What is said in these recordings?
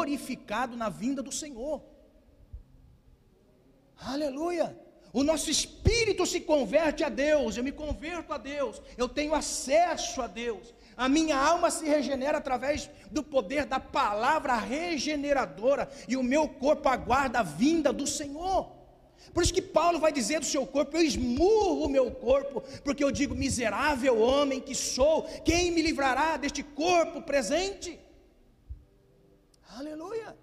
glorificado na vinda do Senhor. Aleluia! O nosso espírito se converte a Deus, eu me converto a Deus, eu tenho acesso a Deus. A minha alma se regenera através do poder da palavra regeneradora, e o meu corpo aguarda a vinda do Senhor. Por isso que Paulo vai dizer do seu corpo: Eu esmurro o meu corpo, porque eu digo, miserável homem que sou, quem me livrará deste corpo presente? Aleluia.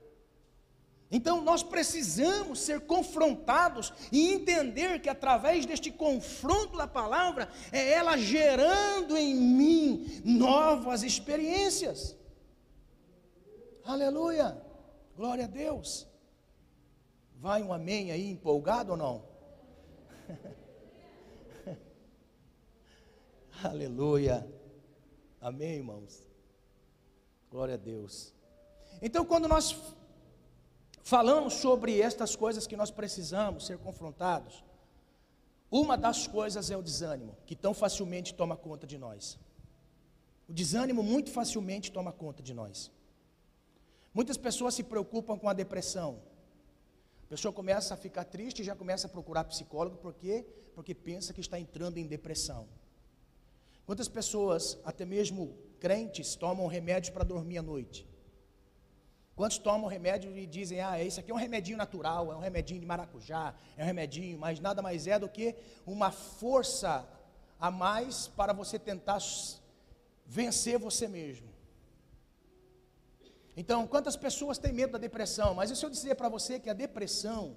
Então nós precisamos ser confrontados e entender que através deste confronto da palavra, é ela gerando em mim novas experiências. Aleluia. Glória a Deus. Vai um amém aí empolgado ou não? Aleluia. Amém, irmãos. Glória a Deus. Então, quando nós falamos sobre estas coisas que nós precisamos ser confrontados, uma das coisas é o desânimo, que tão facilmente toma conta de nós. O desânimo muito facilmente toma conta de nós. Muitas pessoas se preocupam com a depressão, a pessoa começa a ficar triste e já começa a procurar psicólogo, por quê? Porque pensa que está entrando em depressão. Quantas pessoas, até mesmo crentes, tomam remédios para dormir à noite? Quantos tomam remédio e dizem, ah, esse aqui é um remedinho natural, é um remedinho de maracujá, é um remedinho, mas nada mais é do que uma força a mais para você tentar vencer você mesmo. Então, quantas pessoas têm medo da depressão? Mas se eu dizer para você que a depressão,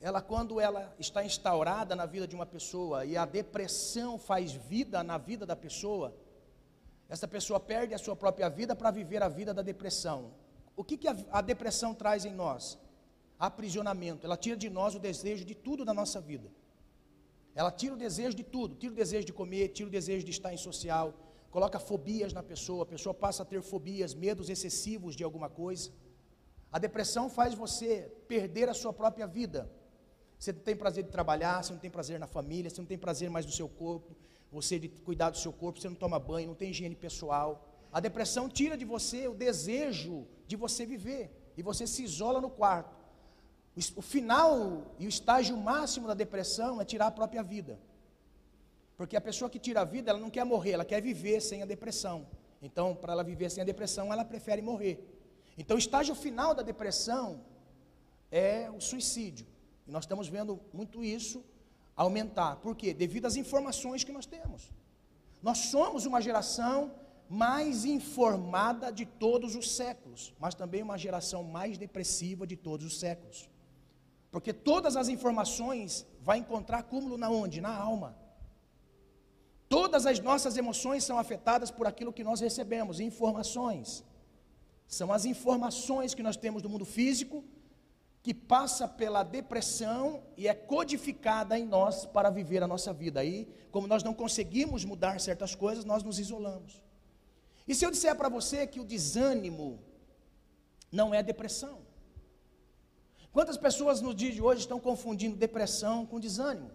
ela quando ela está instaurada na vida de uma pessoa e a depressão faz vida na vida da pessoa, essa pessoa perde a sua própria vida para viver a vida da depressão. O que, que a, a depressão traz em nós? Aprisionamento. Ela tira de nós o desejo de tudo da nossa vida. Ela tira o desejo de tudo, tira o desejo de comer, tira o desejo de estar em social, coloca fobias na pessoa, a pessoa passa a ter fobias, medos excessivos de alguma coisa. A depressão faz você perder a sua própria vida. Você não tem prazer de trabalhar, você não tem prazer na família, você não tem prazer mais do seu corpo, você de cuidar do seu corpo, você não toma banho, não tem higiene pessoal. A depressão tira de você o desejo de você viver e você se isola no quarto. O final e o estágio máximo da depressão é tirar a própria vida. Porque a pessoa que tira a vida, ela não quer morrer, ela quer viver sem a depressão. Então, para ela viver sem a depressão, ela prefere morrer. Então, o estágio final da depressão é o suicídio. E nós estamos vendo muito isso aumentar. Por quê? Devido às informações que nós temos. Nós somos uma geração mais informada de todos os séculos, mas também uma geração mais depressiva de todos os séculos. Porque todas as informações vai encontrar cúmulo na onde? Na alma. Todas as nossas emoções são afetadas por aquilo que nós recebemos, informações. São as informações que nós temos do mundo físico que passa pela depressão e é codificada em nós para viver a nossa vida. Aí, como nós não conseguimos mudar certas coisas, nós nos isolamos. E se eu disser para você que o desânimo não é depressão? Quantas pessoas no dia de hoje estão confundindo depressão com desânimo?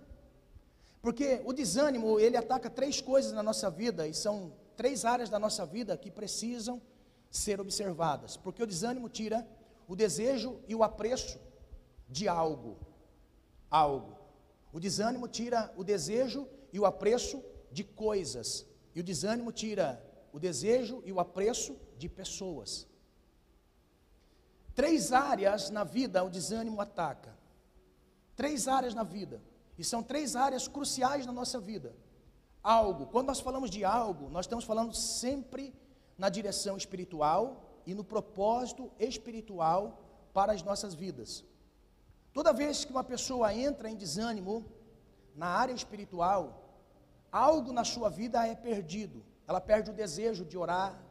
Porque o desânimo, ele ataca três coisas na nossa vida, e são três áreas da nossa vida que precisam ser observadas. Porque o desânimo tira o desejo e o apreço de algo. Algo. O desânimo tira o desejo e o apreço de coisas. E o desânimo tira o desejo e o apreço de pessoas. Três áreas na vida o desânimo ataca. Três áreas na vida. E são três áreas cruciais na nossa vida. Algo, quando nós falamos de algo, nós estamos falando sempre na direção espiritual e no propósito espiritual para as nossas vidas. Toda vez que uma pessoa entra em desânimo na área espiritual, algo na sua vida é perdido. Ela perde o desejo de orar,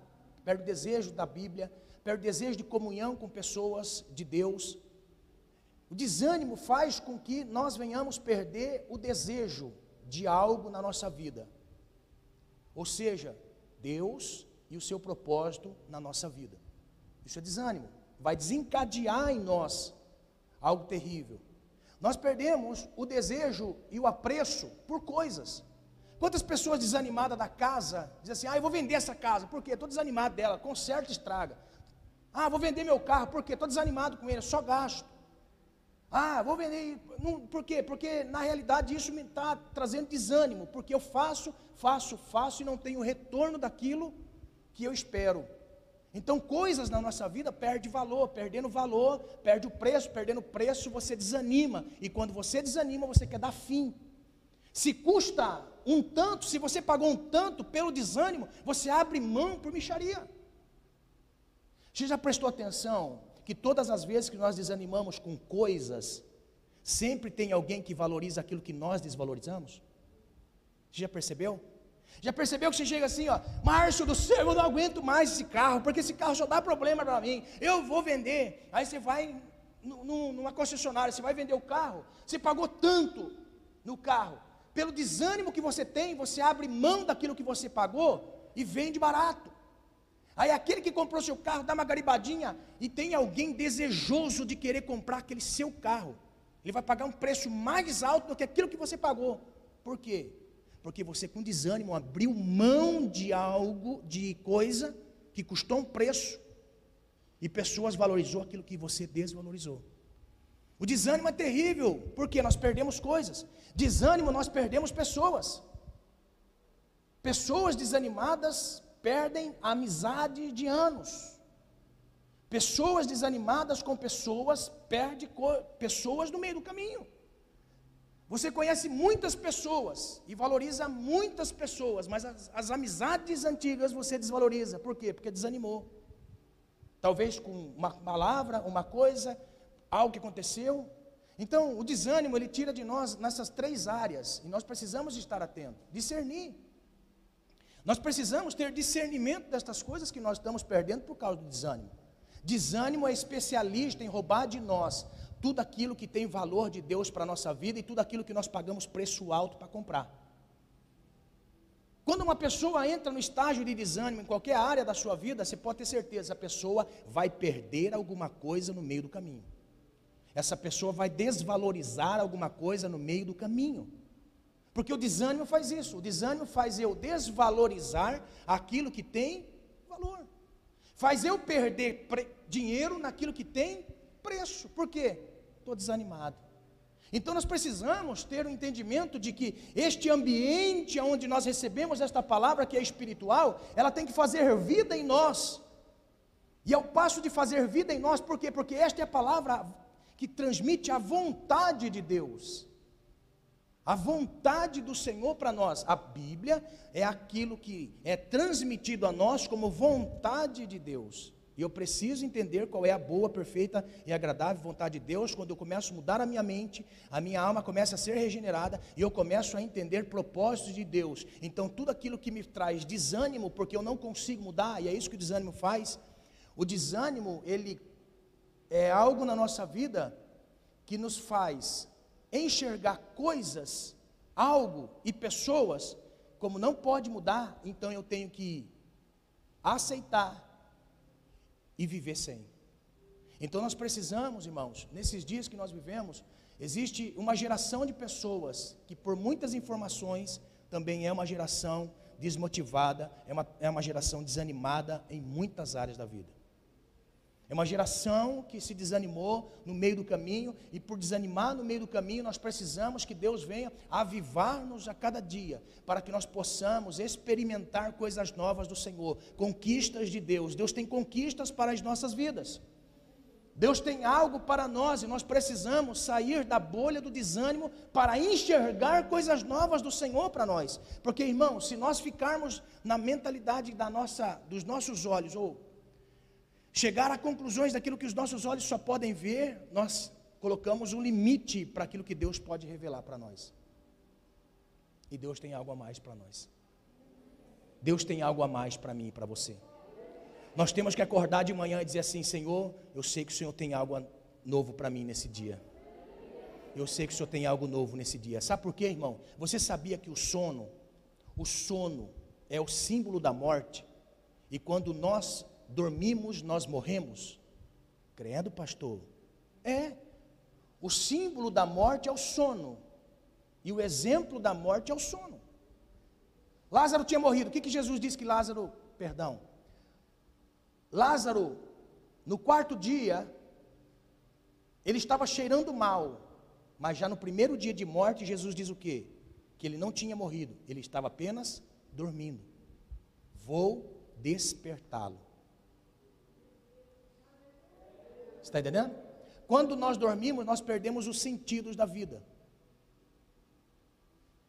perde o desejo da Bíblia, perde o desejo de comunhão com pessoas de Deus, o desânimo faz com que nós venhamos perder o desejo de algo na nossa vida. Ou seja, Deus e o seu propósito na nossa vida. Isso é desânimo. Vai desencadear em nós algo terrível. Nós perdemos o desejo e o apreço por coisas. Quantas pessoas desanimadas da casa dizem assim: Ah, eu vou vender essa casa, por quê? Estou desanimado dela, conserta e estraga. Ah, vou vender meu carro, por quê? Estou desanimado com ele, só gasto. Ah, vou vender. Não, por quê? Porque na realidade isso me está trazendo desânimo, porque eu faço, faço, faço e não tenho retorno daquilo que eu espero. Então, coisas na nossa vida perdem valor, perdendo valor, perde o preço, perdendo preço, você desanima. E quando você desanima, você quer dar fim. Se custa um tanto, se você pagou um tanto pelo desânimo, você abre mão por micharia. Você já prestou atenção que todas as vezes que nós desanimamos com coisas, sempre tem alguém que valoriza aquilo que nós desvalorizamos? Você já percebeu? Já percebeu que você chega assim, ó, Márcio do céu, eu não aguento mais esse carro, porque esse carro só dá problema para mim, eu vou vender. Aí você vai numa concessionária, você vai vender o carro, você pagou tanto no carro, pelo desânimo que você tem, você abre mão daquilo que você pagou e vende barato. Aí aquele que comprou seu carro dá uma garibadinha e tem alguém desejoso de querer comprar aquele seu carro. Ele vai pagar um preço mais alto do que aquilo que você pagou. Por quê? Porque você com desânimo abriu mão de algo, de coisa que custou um preço e pessoas valorizou aquilo que você desvalorizou. O desânimo é terrível, porque nós perdemos coisas. Desânimo nós perdemos pessoas. Pessoas desanimadas perdem a amizade de anos. Pessoas desanimadas com pessoas perdem pessoas no meio do caminho. Você conhece muitas pessoas e valoriza muitas pessoas, mas as, as, amizades antigas você desvaloriza. Por quê? Porque desanimou. Talvez com uma palavra, uma coisa, algo que aconteceu. Então, o desânimo ele tira de nós nessas três áreas e nós precisamos estar atentos, discernir. Nós precisamos ter discernimento destas coisas que nós estamos perdendo por causa do desânimo. Desânimo é especialista em roubar de nós tudo aquilo que tem valor de Deus para a nossa vida e tudo aquilo que nós pagamos preço alto para comprar. Quando uma pessoa entra no estágio de desânimo em qualquer área da sua vida, você pode ter certeza, a pessoa vai perder alguma coisa no meio do caminho. Essa pessoa vai desvalorizar alguma coisa no meio do caminho. Porque o desânimo faz isso. O desânimo faz eu desvalorizar aquilo que tem valor. Faz eu perder dinheiro naquilo que tem preço. Por quê? Estou desanimado. Então nós precisamos ter o um entendimento de que este ambiente onde nós recebemos esta palavra que é espiritual, ela tem que fazer vida em nós. E ao passo de fazer vida em nós, por quê? Porque esta é a palavra que transmite a vontade de Deus. A vontade do Senhor para nós. A Bíblia é aquilo que é transmitido a nós como vontade de Deus. E eu preciso entender qual é a boa, perfeita e agradável vontade de Deus quando eu começo a mudar a minha mente, a minha alma começa a ser regenerada e eu começo a entender propósitos de Deus. Então, tudo aquilo que me traz desânimo, porque eu não consigo mudar, e é isso que o desânimo faz. O desânimo, ele é algo na nossa vida que nos faz enxergar coisas, algo e pessoas como não pode mudar, então eu tenho que aceitar e viver sem. Então nós precisamos, irmãos, nesses dias que nós vivemos, existe uma geração de pessoas que por muitas informações também é uma geração desmotivada, é uma, é uma geração desanimada em muitas áreas da vida. É uma geração que se desanimou no meio do caminho, e por desanimar no meio do caminho, nós precisamos que Deus venha avivar-nos a cada dia, para que nós possamos experimentar coisas novas do Senhor, conquistas de Deus. Deus tem conquistas para as nossas vidas. Deus tem algo para nós e nós precisamos sair da bolha do desânimo para enxergar coisas novas do Senhor para nós. Porque, irmão, se nós ficarmos na mentalidade da nossa, dos nossos olhos, ou chegar a conclusões daquilo que os nossos olhos só podem ver, nós colocamos um limite para aquilo que Deus pode revelar para nós. E Deus tem algo a mais para nós. Deus tem algo a mais para mim e para você. Nós temos que acordar de manhã e dizer assim: Senhor, eu sei que o Senhor tem algo novo para mim nesse dia. Eu sei que o Senhor tem algo novo nesse dia. Sabe por quê, irmão? Você sabia que o sono, o sono é o símbolo da morte. E quando nós dormimos, nós morremos. Credo, pastor. É. O símbolo da morte é o sono. E o exemplo da morte é o sono. Lázaro tinha morrido. O que, que Jesus disse que Lázaro, perdão? Lázaro No quarto dia, ele estava cheirando mal, mas já no primeiro dia de morte, Jesus diz o quê? Que ele não tinha morrido, ele estava apenas dormindo. Vou despertá-lo. Está entendendo? Quando nós dormimos, nós perdemos os sentidos da vida: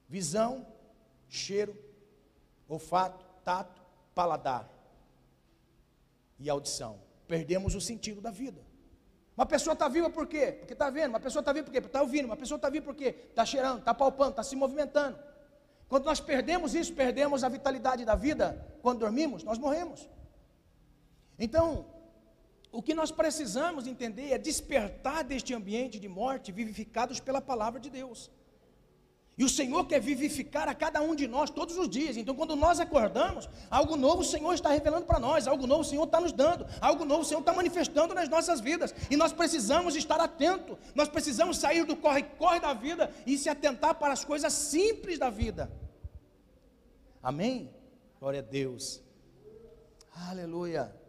visão, cheiro, olfato, tato, paladar e audição. Perdemos o sentido da vida. Uma pessoa está viva por quê? Porque está vendo. Uma pessoa está viva por quê? Porque está ouvindo. Uma pessoa está viva por quê? Está cheirando, está palpando, está se movimentando. Quando nós perdemos isso, perdemos a vitalidade da vida, quando dormimos, nós morremos. Então, o que nós precisamos entender é despertar deste ambiente de morte, vivificados pela palavra de Deus. E o Senhor quer vivificar a cada um de nós todos os dias. Então, quando nós acordamos, algo novo o Senhor está revelando para nós, algo novo o Senhor está nos dando, algo novo o Senhor está manifestando nas nossas vidas. E nós precisamos estar atentos, nós precisamos sair do corre-corre da vida e se atentar para as coisas simples da vida. Amém? Glória a Deus. Aleluia.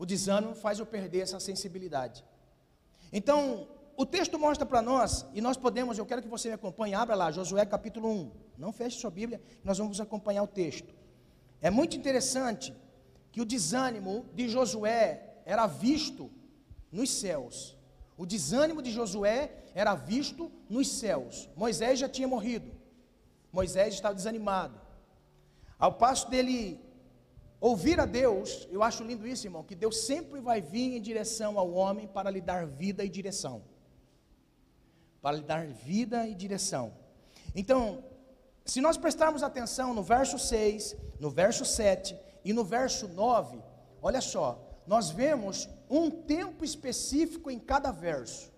O desânimo faz eu perder essa sensibilidade. Então, o texto mostra para nós, e nós podemos, eu quero que você me acompanhe, abra lá, Josué capítulo 1. Não feche sua Bíblia, nós vamos acompanhar o texto. É muito interessante que o desânimo de Josué era visto nos céus. O desânimo de Josué era visto nos céus. Moisés já tinha morrido. Moisés estava desanimado. Ao passo dele ouvir a Deus, eu acho lindo isso, irmão, que Deus sempre vai vir em direção ao homem para lhe dar vida e direção para lhe dar vida e direção. Então, se nós prestarmos atenção no verso 6, no verso 7 e no verso 9, olha só, nós vemos um tempo específico em cada verso.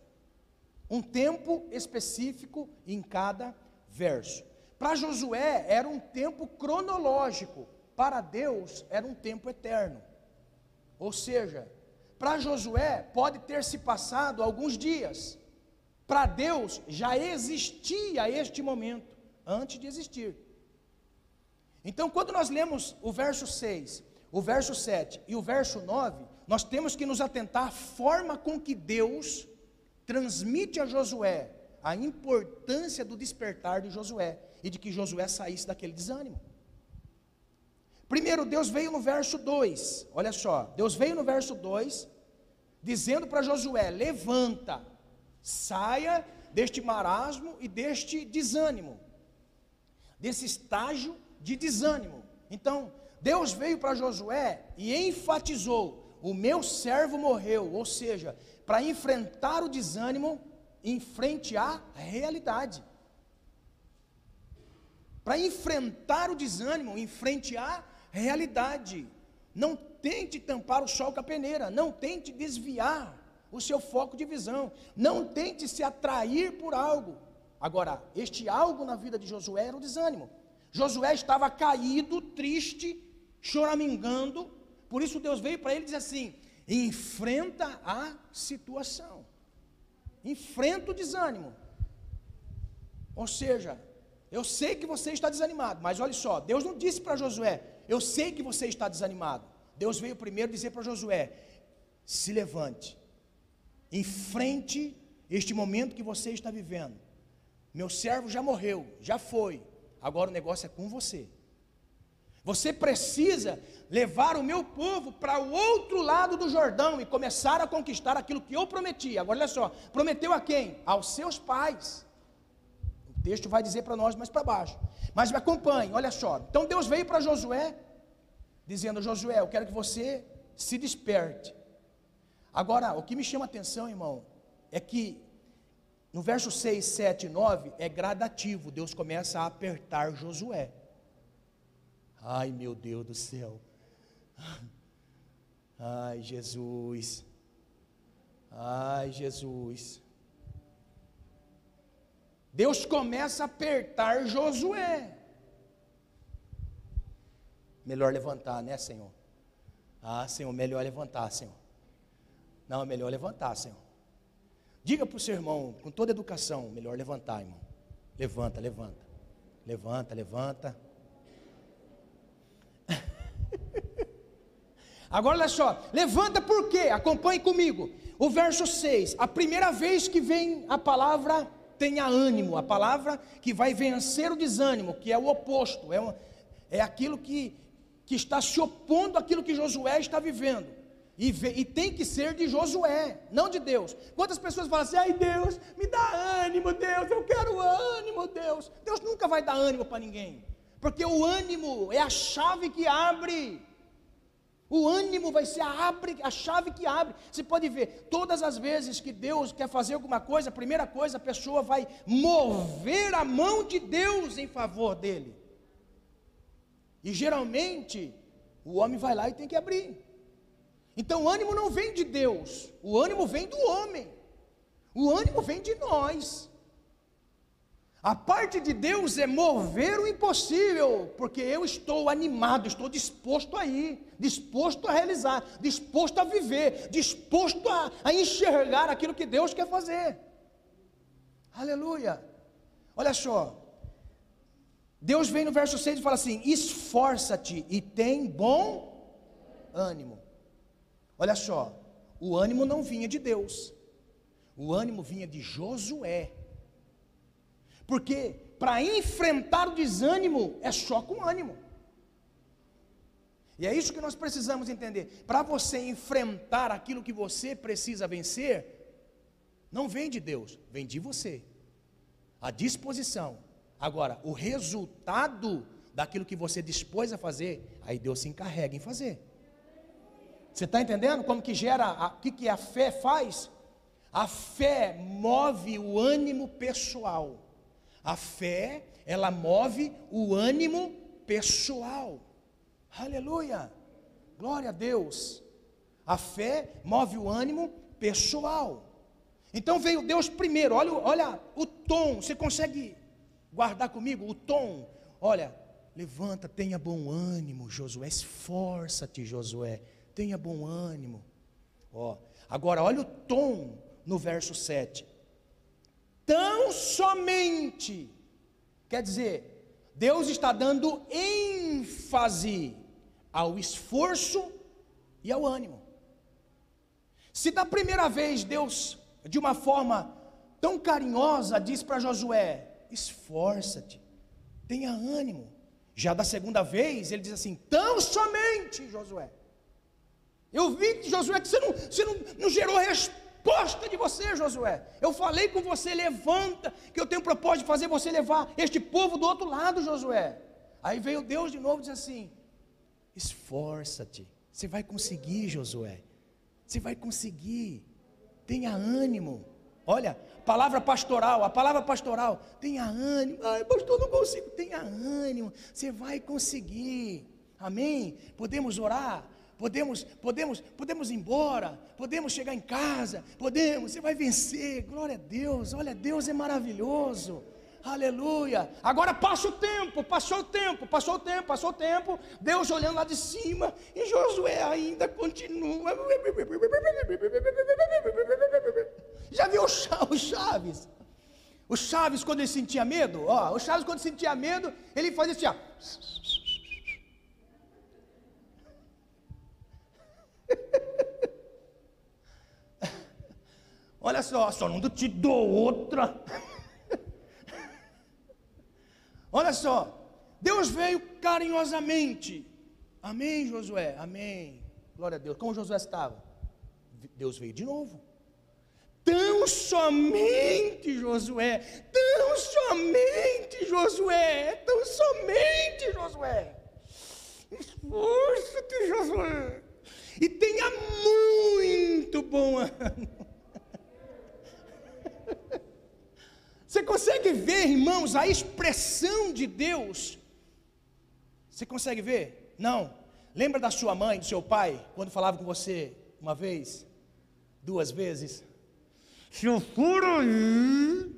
Um tempo específico em cada verso. Para Josué era um tempo cronológico, para Deus era um tempo eterno. Ou seja, para Josué pode ter se passado alguns dias, para Deus já existia este momento, antes de existir. Então, quando nós lemos o verso 6, o verso 7 e o verso 9, nós temos que nos atentar à forma com que Deus transmite a Josué a importância do despertar de Josué e de que Josué saísse daquele desânimo. Primeiro, Deus veio no verso 2, olha só, Deus veio no verso 2, dizendo para Josué: levanta, Saia deste marasmo e deste desânimo, desse estágio de desânimo. Então, Deus veio para Josué e enfatizou: o meu servo morreu, ou seja, para enfrentar o desânimo em frente à realidade. Para enfrentar o desânimo em frente à realidade. Não tente tampar o sol com a peneira, não tente desviar o seu foco de visão. Não tente se atrair por algo. Agora, este algo na vida de Josué era o desânimo. Josué estava caído, triste, choramingando. Por isso Deus veio para ele e disse assim: enfrenta a situação. Enfrenta o desânimo. Ou seja, eu sei que você está desanimado, mas olha só, Deus não disse para Josué, eu sei que você está desanimado. Deus veio primeiro dizer para Josué: se levante, Enfrente este momento que você está vivendo. Meu servo já morreu, já foi. Agora o negócio é com você. Você precisa levar o meu povo para o outro lado do Jordão e começar a conquistar aquilo que eu prometi. Agora olha só, prometeu a quem? Aos seus pais. O texto vai dizer para nós mais para baixo. Mas me acompanhe, olha só. Então Deus veio para Josué, dizendo: Josué, eu quero que você se desperte. Agora, o que me chama a atenção, irmão, é que no verso 6, 7 e 9 é gradativo. Deus começa a apertar Josué. Ai, meu Deus do céu. Ai, Jesus. Ai, Jesus. Deus começa a apertar Josué. Melhor levantar, né, Senhor? Ah, Senhor, melhor levantar, Senhor. Não, é melhor levantar, Senhor. Diga para o seu irmão, com toda educação, melhor levantar, irmão. Levanta, levanta. Levanta, levanta. Agora olha só, levanta por quê? Acompanhe comigo. O verso 6, a primeira vez que vem a palavra tenha ânimo, a palavra que vai vencer o desânimo, que é o oposto, é, um, é aquilo que, que está se opondo àquilo que Josué está vivendo. E, e, tem que ser de Josué, não de Deus. Quantas pessoas falam assim, ai Deus, me dá ânimo, Deus, eu quero ânimo, Deus. Deus nunca vai dar ânimo para ninguém, porque o ânimo é a chave que abre. O ânimo vai ser a, abre, a chave que abre. Você pode ver, todas as vezes que Deus quer fazer alguma coisa, a primeira coisa, a pessoa vai mover a mão de Deus em favor dele. E geralmente, o homem vai lá e tem que abrir. Então o ânimo não vem de Deus, o ânimo vem do homem, o ânimo vem de nós. A parte de Deus é mover o impossível, porque eu estou animado, estou disposto a ir, disposto a realizar, disposto a viver, disposto a, a enxergar aquilo que Deus quer fazer. Aleluia. Olha só, Deus vem no verso 6 e fala assim: esforça-te e tem bom ânimo. Olha só, o ânimo não vinha de Deus, o ânimo vinha de Josué. Porque para enfrentar o desânimo é só com ânimo. E é isso que nós precisamos entender. Para você enfrentar aquilo que você precisa vencer, não vem de Deus, vem de você. A disposição. Agora, o resultado daquilo que você dispôs a fazer, aí Deus se encarrega em fazer. Você está entendendo como que gera, o que, que a fé faz? A fé move o ânimo pessoal. A fé, ela move o ânimo pessoal. Aleluia! Glória a Deus. A fé move o ânimo pessoal. Então veio Deus primeiro. Olha, olha o tom. Você consegue guardar comigo o tom? Olha, levanta, tenha bom ânimo, Josué. Esforça-te, Josué tenha bom ânimo. Ó, agora olha o tom no verso 7. Tão somente, quer dizer, Deus está dando ênfase ao esforço e ao ânimo. Se da primeira vez Deus, de uma forma tão carinhosa, diz para Josué: esforça-te, tenha ânimo. Já da segunda vez, ele diz assim: tão somente, Josué. Eu vi, Josué, que você não, você não, não gerou resposta de você, Josué. Eu falei com você, levanta, que eu tenho propósito de fazer você levar este povo do outro lado, Josué. Aí veio Deus de novo e disse assim: esforça-te, você vai conseguir, Josué. Você vai conseguir. Tenha ânimo. Olha, palavra pastoral, a palavra pastoral, tenha ânimo. Ai, pastor, não consigo. Tenha ânimo, você vai conseguir. Amém? Podemos orar podemos, podemos, podemos ir embora, podemos chegar em casa, podemos, você vai vencer, glória a Deus, olha, Deus é maravilhoso, aleluia. Agora passa o tempo, passou o tempo, passou o tempo, passou o tempo, Deus olhando lá de cima, e Josué ainda continua. Já viu o Chaves? O Chaves, quando ele sentia medo, ó, o Chaves, quando sentia medo, ele fazia assim, ó. Olha só, só não te dou outra. Olha só, Deus veio carinhosamente. Amém, Josué? Amém. Glória a Deus. Como Josué estava? Deus veio de novo. Tão somente Josué, tão somente Josué, tão somente Josué. Esforça-te, Josué e tenha muito bom ano. Você consegue ver, irmãos, a expressão de Deus? Você consegue ver? Não. Lembra da sua mãe, do seu pai, quando falava com você uma vez, duas vezes? Se eu for aí.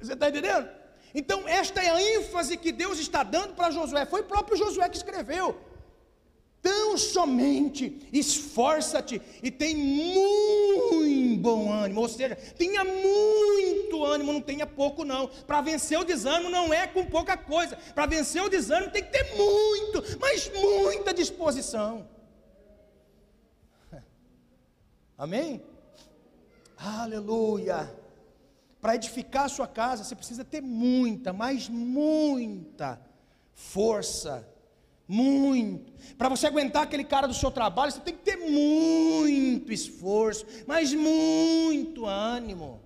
Você está entendendo? Então, esta é a ênfase que Deus está dando para Josué. Foi o próprio Josué que escreveu. Tão somente esforça-te e tem muito bom ânimo, ou seja, tenha muito ânimo, não tenha pouco não. Para vencer o desânimo não é com pouca coisa. Para vencer o desânimo tem que ter muito, mas muita disposição. Amém? Aleluia. Para edificar a sua casa, você precisa ter muita, mas muita força. Muito. Para você aguentar aquele cara do seu trabalho, você tem que ter muito esforço, mas muito ânimo.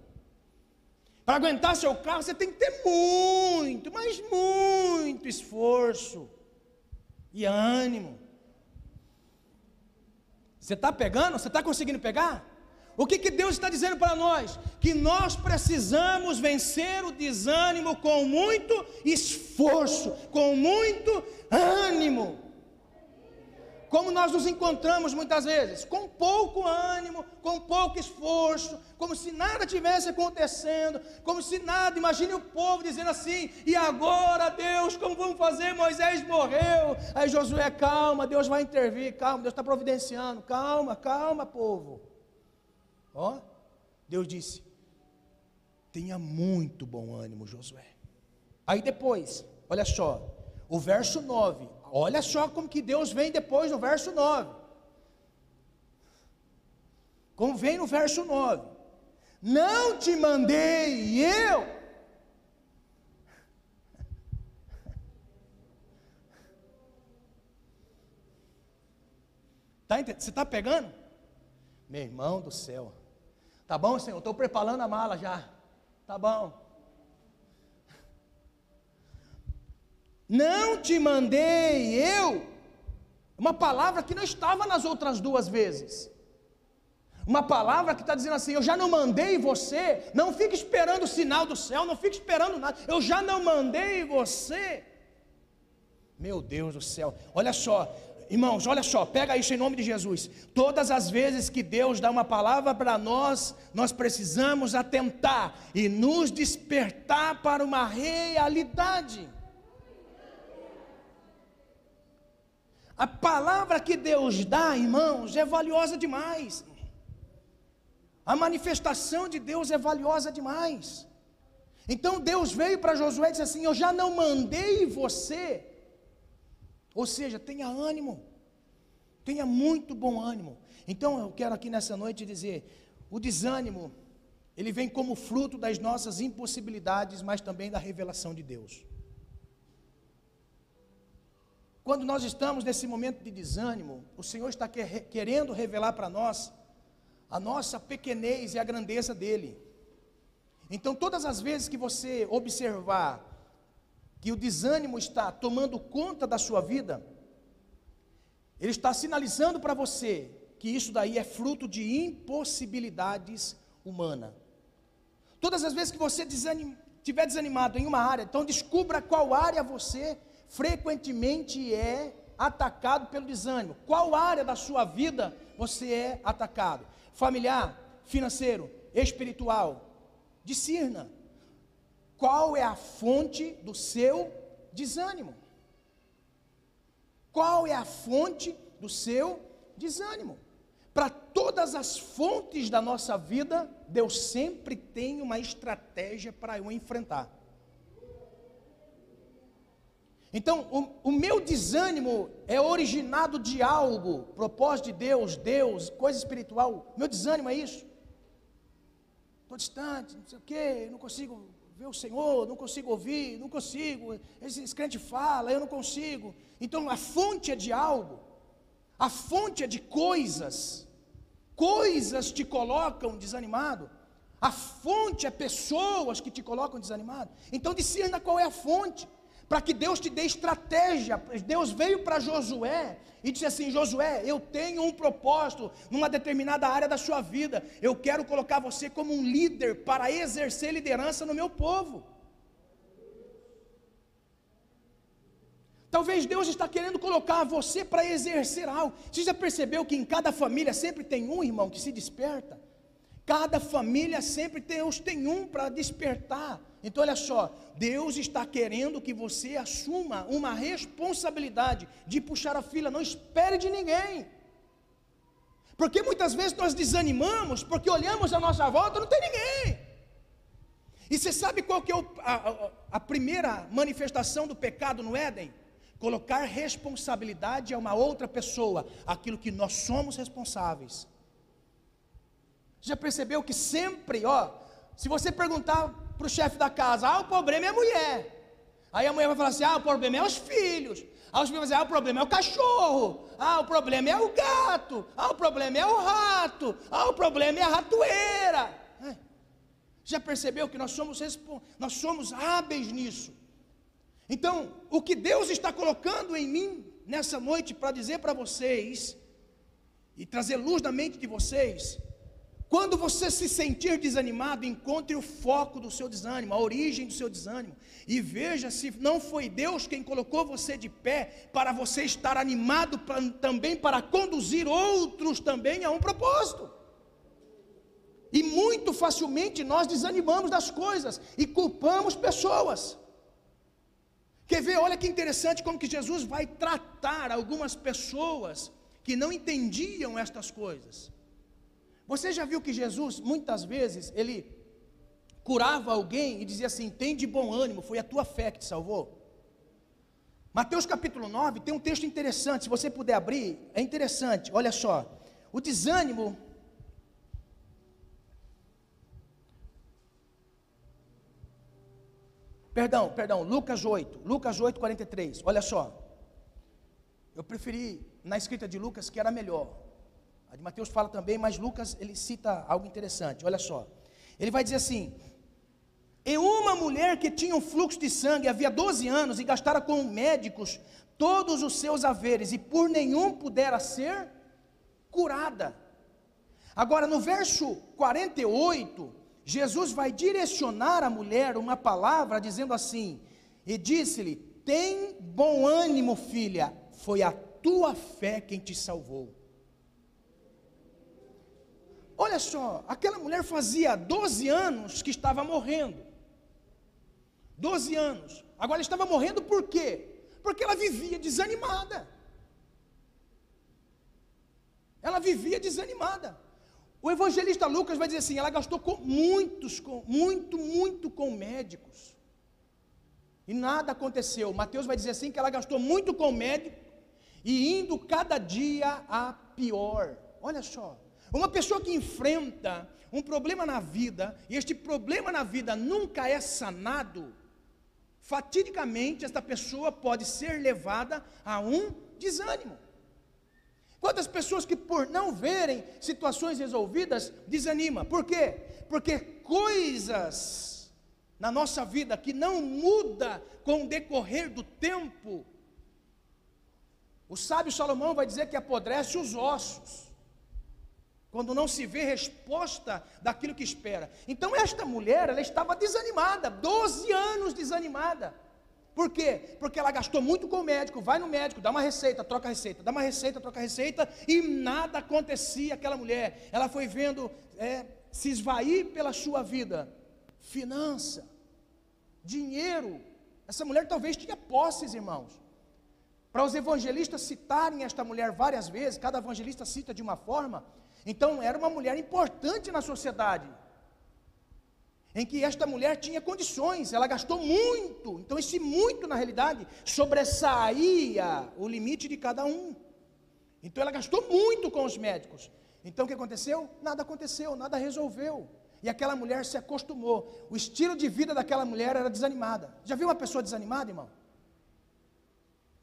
Para aguentar seu carro, você tem que ter muito, mas muito esforço e ânimo. Você está pegando? Você está conseguindo pegar? O que, que Deus está dizendo para nós? Que nós precisamos vencer o desânimo com muito esforço, com muito ânimo. Como nós nos encontramos muitas vezes? Com pouco ânimo, com pouco esforço, como se nada tivesse acontecendo, como se nada. Imagine o povo dizendo assim: e agora, Deus, como vamos fazer? Moisés morreu. Aí Josué, calma, Deus vai intervir, calma, Deus está providenciando, calma, calma, povo. Ó, Deus disse: tenha muito bom ânimo, Josué. Aí depois, olha só, o verso 9, olha só como que Deus vem depois no verso 9. Como vem no verso 9: Não te mandei eu. Tá, você está pegando? Meu irmão do céu. Tá bom, Senhor? Estou preparando a mala já. Tá bom. Não te mandei eu. Uma palavra que não estava nas outras duas vezes. Uma palavra que está dizendo assim: Eu já não mandei você. Não fique esperando o sinal do céu, não fique esperando nada. Eu já não mandei você. Meu Deus do céu, olha só, Irmãos, olha só, pega isso em nome de Jesus. Todas as vezes que Deus dá uma palavra para nós, nós precisamos atentar e nos despertar para uma realidade. A palavra que Deus dá, irmãos, é valiosa demais. A manifestação de Deus é valiosa demais. Então Deus veio para Josué e disse assim: Eu já não mandei você ou seja, tenha ânimo, tenha muito bom ânimo. Então eu quero aqui nessa noite dizer: o desânimo, ele vem como fruto das nossas impossibilidades, mas também da revelação de Deus. Quando nós estamos nesse momento de desânimo, o Senhor está querendo revelar para nós a nossa pequenez e a grandeza dele. Então, todas as vezes que você observar que o desânimo está tomando conta da sua vida, ele está sinalizando para você que isso daí é fruto de impossibilidades humanas. Todas as vezes que você desanim, tiver desanimado em uma área, então descubra qual área você frequentemente é atacado pelo desânimo. Qual área da sua vida você é atacado? Familiar, financeiro, espiritual. Discirna. Qual é a fonte do seu desânimo? Qual é a fonte do seu desânimo? Para todas as fontes da nossa vida, Deus sempre tem uma estratégia para eu enfrentar. Então, o, o, meu desânimo é originado de algo, propósito de Deus, Deus, coisa espiritual. Meu desânimo é isso. Estou distante, não sei o quê, não consigo ver o Senhor, não consigo ouvir, não consigo, esse crente fala, eu não consigo. Então a fonte é de algo, a fonte é de coisas, coisas te colocam desanimado, a fonte é pessoas que te colocam desanimado. Então discerna qual é a fonte para que Deus te dê estratégia. Deus veio para Josué e disse assim: Josué, eu tenho um propósito numa determinada área da sua vida. Eu quero colocar você como um líder para exercer liderança no meu povo. Talvez Deus está querendo colocar você para exercer algo. Você já percebeu que em cada família sempre tem um irmão que se desperta? Cada família sempre tem, tem um para despertar Então, olha só, Deus está querendo que você assuma uma responsabilidade de puxar a fila, não espere de ninguém. Porque muitas vezes nós desanimamos porque olhamos à nossa volta não tem ninguém. E você sabe qual que é o, a, a primeira manifestação do pecado no Éden? Colocar responsabilidade a uma outra pessoa, aquilo que nós somos responsáveis. Já percebeu que sempre, ó, se você perguntar para o chefe da casa, ah, o problema é a mulher. Aí a mulher vai falar assim: ah, o problema é os filhos. Aí os filhos vão dizer: ah, o problema é o cachorro. Ah, o problema é o gato. Ah, o problema é o rato. Ah, o problema é a ratoeira. É. Já percebeu que nós somos, nós somos hábeis nisso? Então, o que Deus está colocando em mim nessa noite para dizer para vocês e trazer luz na mente de vocês quando você se sentir desanimado, encontre o foco do seu desânimo, a origem do seu desânimo, e veja se não foi Deus quem colocou você de pé para você estar animado pra, também para conduzir outros também a um propósito. E muito facilmente nós desanimamos das coisas e culpamos pessoas. Quer ver? Olha que interessante como que Jesus vai tratar algumas pessoas que não entendiam estas coisas. Você já viu que Jesus, muitas vezes, ele curava alguém e dizia assim: tem de bom ânimo, foi a tua fé que te salvou? Mateus capítulo 9 tem um texto interessante, se você puder abrir, é interessante, olha só. O desânimo. Perdão, perdão, Lucas 8, Lucas 8, 43, olha só. Eu preferi na escrita de Lucas que era melhor. A de Mateus fala também, mas Lucas ele cita algo interessante. Olha só. Ele vai dizer assim: E uma mulher que tinha um fluxo de sangue havia 12 anos e gastara com médicos todos os seus haveres e por nenhum pudera ser curada. Agora no verso 48, Jesus vai direcionar a mulher uma palavra dizendo assim: E disse-lhe: Tem bom ânimo, filha, foi a tua fé quem te salvou. Olha só, aquela mulher fazia 12 anos que estava morrendo. 12 anos. Agora estava morrendo por quê? Porque ela vivia desanimada. Ela vivia desanimada. O evangelista Lucas vai dizer assim: ela gastou com muitos, com, muito, muito com médicos. E nada aconteceu. Mateus vai dizer assim que ela gastou muito com médico e indo cada dia a pior. Olha só. Uma pessoa que enfrenta um problema na vida, e este problema na vida nunca é sanado, fatidicamente esta pessoa pode ser levada a um desânimo. Quantas pessoas que por não verem situações resolvidas desanima? Por quê? Porque coisas na nossa vida que não muda com o decorrer do tempo. O sábio Salomão vai dizer que apodrece os ossos quando não se vê resposta daquilo que espera. Então esta mulher, ela estava desanimada, 12 anos desanimada. Por quê? Porque ela gastou muito com o médico, vai no médico, dá uma receita, troca receita, dá uma receita, troca receita, e nada acontecia aquela mulher. Ela foi vendo é, se esvair pela sua vida, finança, dinheiro. Essa mulher talvez tinha posses, irmãos. Para os evangelistas citarem esta mulher várias vezes, cada evangelista cita de uma forma, então era uma mulher importante na sociedade. Em que esta mulher tinha condições, ela gastou muito. Então esse muito na realidade sobressaía o limite de cada um. Então ela gastou muito com os médicos. Então o que aconteceu? Nada aconteceu, nada resolveu. E aquela mulher se acostumou. O estilo de vida daquela mulher era desanimada. Já viu uma pessoa desanimada, irmão?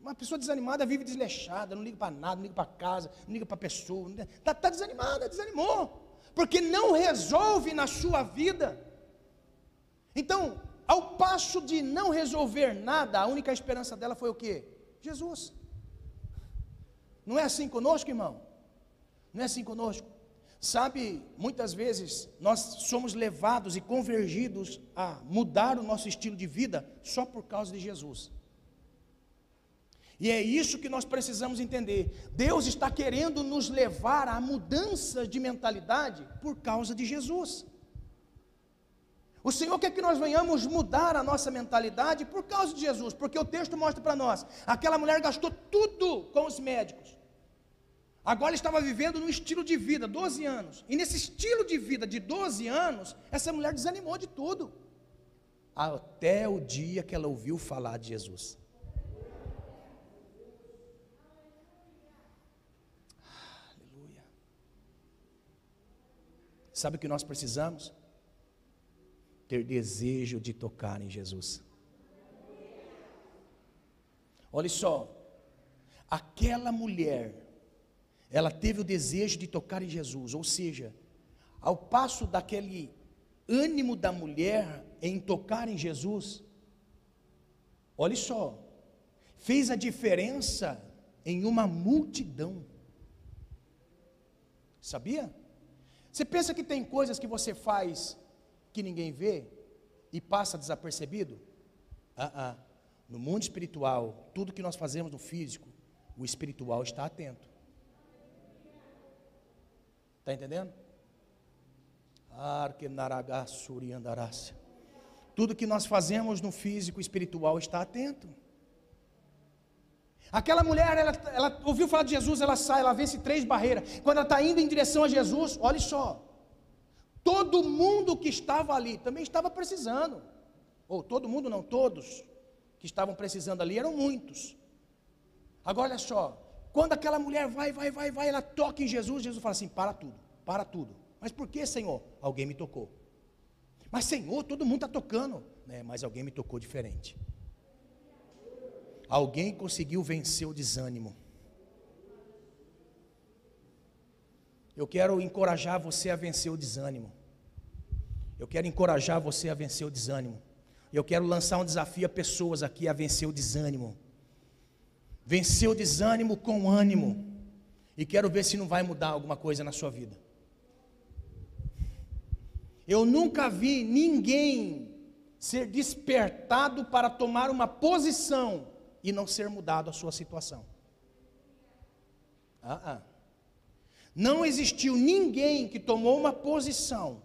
Uma pessoa desanimada vive desleixada, não liga para nada, não liga para casa, não liga para pessoa. Está tá desanimada, desanimou. Porque não resolve na sua vida. Então, ao passo de não resolver nada, a única esperança dela foi o quê? Jesus. Não é assim conosco, irmão? Não é assim conosco? Sabe, muitas vezes nós somos levados e convergidos a mudar o nosso estilo de vida só por causa de Jesus. E é isso que nós precisamos entender. Deus está querendo nos levar a mudança de mentalidade por causa de Jesus. O Senhor quer que nós venhamos mudar a nossa mentalidade por causa de Jesus, porque o texto mostra para nós: aquela mulher gastou tudo com os médicos. Agora estava vivendo num estilo de vida, 12 anos. E nesse estilo de vida de 12 anos, essa mulher desanimou de tudo. Até o dia que ela ouviu falar de Jesus. Aleluia. Sabe o que nós precisamos? ter desejo de tocar em Jesus. Olha só, aquela mulher, ela teve o desejo de tocar em Jesus, ou seja, ao passo daquele ânimo da mulher em tocar em Jesus, olha só, fez a diferença em uma multidão. Sabia? Você pensa que tem coisas que você faz que ninguém vê e passa desapercebido? Ah, ah. No mundo espiritual, tudo que nós fazemos no físico, o espiritual está atento. Está entendendo? Tudo que nós fazemos no físico espiritual está atento. Aquela mulher, ela, ela ouviu falar de Jesus, ela sai, ela vence três barreiras. Quando ela está indo em direção a Jesus, olha só, Todo mundo que estava ali também estava precisando. Ou todo mundo, não todos, que estavam precisando ali, eram muitos. Agora olha só, quando aquela mulher vai, vai, vai, vai, ela toca em Jesus, Jesus fala assim: para tudo, para tudo. Mas por que, Senhor? Alguém me tocou. Mas, Senhor, todo mundo está tocando. Né? Mas alguém me tocou diferente. Alguém conseguiu vencer o desânimo. Eu quero encorajar você a vencer o desânimo. Eu quero encorajar você a vencer o desânimo. Eu quero lançar um desafio a pessoas aqui a vencer o desânimo. Vencer o desânimo com ânimo. E quero ver se não vai mudar alguma coisa na sua vida. Eu nunca vi ninguém ser despertado para tomar uma posição e não ser mudado a sua situação. Ah, ah. Não existiu ninguém que tomou uma posição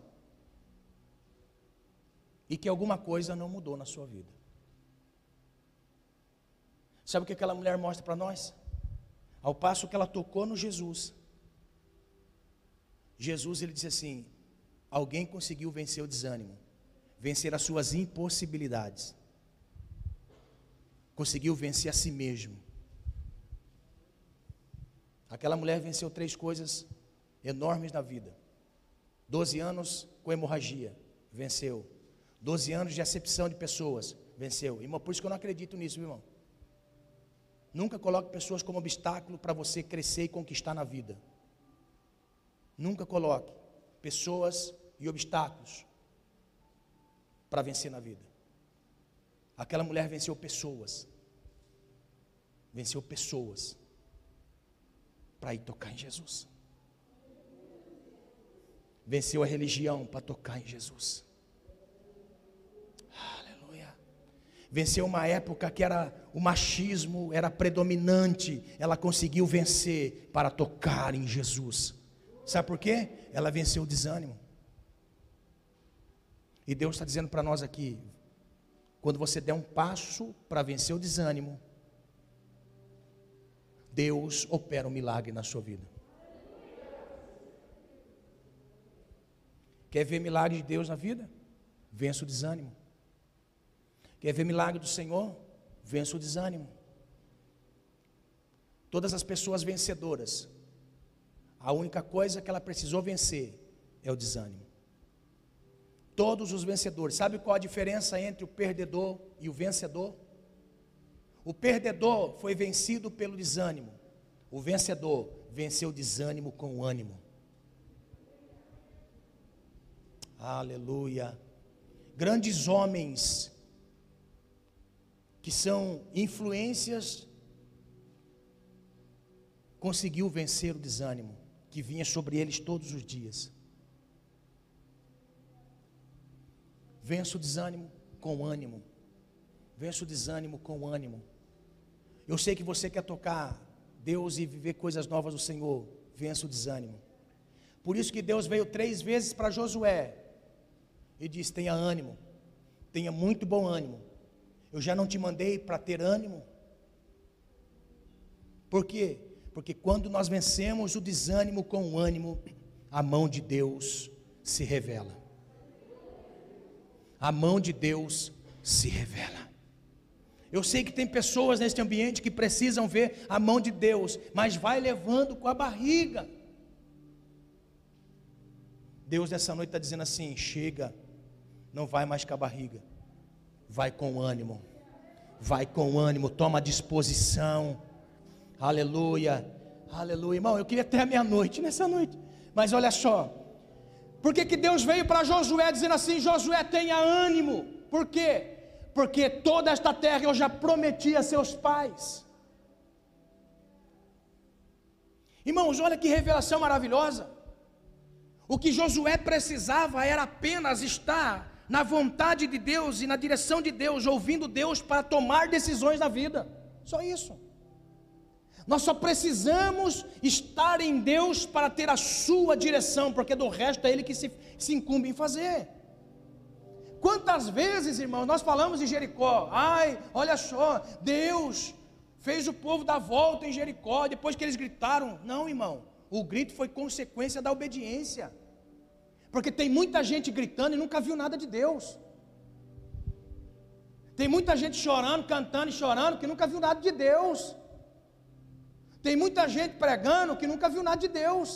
e que alguma coisa não mudou na sua vida. Sabe o que aquela mulher mostra para nós? Ao passo que ela tocou no Jesus, Jesus ele disse assim: alguém conseguiu vencer o desânimo, vencer as suas impossibilidades, conseguiu vencer a si mesmo. Aquela mulher venceu três coisas enormes na vida. Doze anos com hemorragia, venceu. Doze anos de acepção de pessoas, venceu. Irmão, por isso que eu não acredito nisso, irmão. Nunca coloque pessoas como obstáculo para você crescer e conquistar na vida. Nunca coloque pessoas e obstáculos para vencer na vida. Aquela mulher venceu pessoas. Venceu pessoas para ir tocar em Jesus. Venceu a religião para tocar em Jesus. Aleluia. Venceu uma época que era o machismo era predominante. Ela conseguiu vencer para tocar em Jesus. Sabe por quê? Ela venceu o desânimo. E Deus está dizendo para nós aqui: quando você der um passo para vencer o desânimo, Deus opera um milagre na sua vida. Quer ver milagre de Deus na vida? Vença o desânimo. Quer ver milagre do Senhor? Vença o desânimo. Todas as pessoas vencedoras, a única coisa que ela precisou vencer é o desânimo. Todos os vencedores, sabe qual a diferença entre o perdedor e o vencedor? O perdedor foi vencido pelo desânimo. O vencedor venceu o desânimo com ânimo. Aleluia. Grandes homens que são influências conseguiu vencer o desânimo que vinha sobre eles todos os dias. Vença o desânimo com ânimo. Vença o desânimo com ânimo. Eu sei que você quer tocar Deus e viver coisas novas do Senhor. Vença o desânimo. Por isso que Deus veio três vezes para Josué e diz: tenha ânimo, tenha muito bom ânimo. Eu já não te mandei para ter ânimo. Por quê? Porque quando nós vencemos o desânimo com o ânimo, a mão de Deus se revela. A mão de Deus se revela. Eu sei que tem pessoas neste ambiente que precisam ver a mão de Deus, mas vai levando com a barriga. Deus nessa noite está dizendo assim: chega, não vai mais com a barriga, vai com ânimo, vai com ânimo, toma disposição, aleluia, aleluia, irmão. Eu queria até a meia-noite nessa noite, mas olha só, por que, que Deus veio para Josué dizendo assim: Josué, tenha ânimo, por quê? Porque toda esta terra eu já prometi a seus pais. Irmãos, olha que revelação maravilhosa. O que Josué precisava era apenas estar na vontade de Deus e na direção de Deus, ouvindo Deus para tomar decisões na vida. Só isso. Nós só precisamos estar em Deus para ter a sua direção, porque do resto é Ele que se, se incumbe em fazer. Quantas vezes, irmãos, nós falamos em Jericó, ai, olha só, Deus fez o povo dar volta em Jericó, depois que eles gritaram. Não, irmão, o grito foi consequência da obediência. Porque tem muita gente gritando e nunca viu nada de Deus. Tem muita gente chorando, cantando e chorando que nunca viu nada de Deus. Tem muita gente pregando que nunca viu nada de Deus.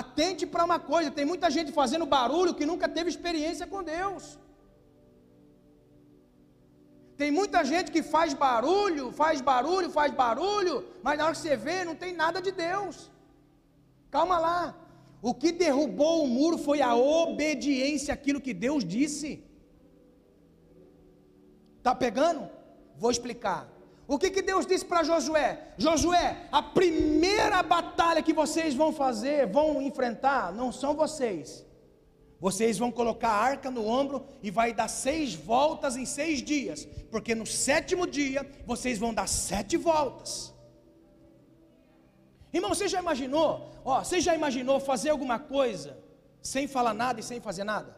Atente para uma coisa: tem muita gente fazendo barulho que nunca teve experiência com Deus. Tem muita gente que faz barulho, faz barulho, faz barulho, mas na hora que você vê, não tem nada de Deus. Calma lá. O que derrubou o muro foi a obediência àquilo que Deus disse. Está pegando? Vou explicar. O que, que Deus disse para Josué? Josué, a primeira batalha que vocês vão fazer, vão enfrentar, não são vocês, vocês vão colocar a arca no ombro e vai dar seis voltas em seis dias, porque no sétimo dia vocês vão dar sete voltas. Irmão, você já imaginou? Ó, você já imaginou fazer alguma coisa sem falar nada e sem fazer nada?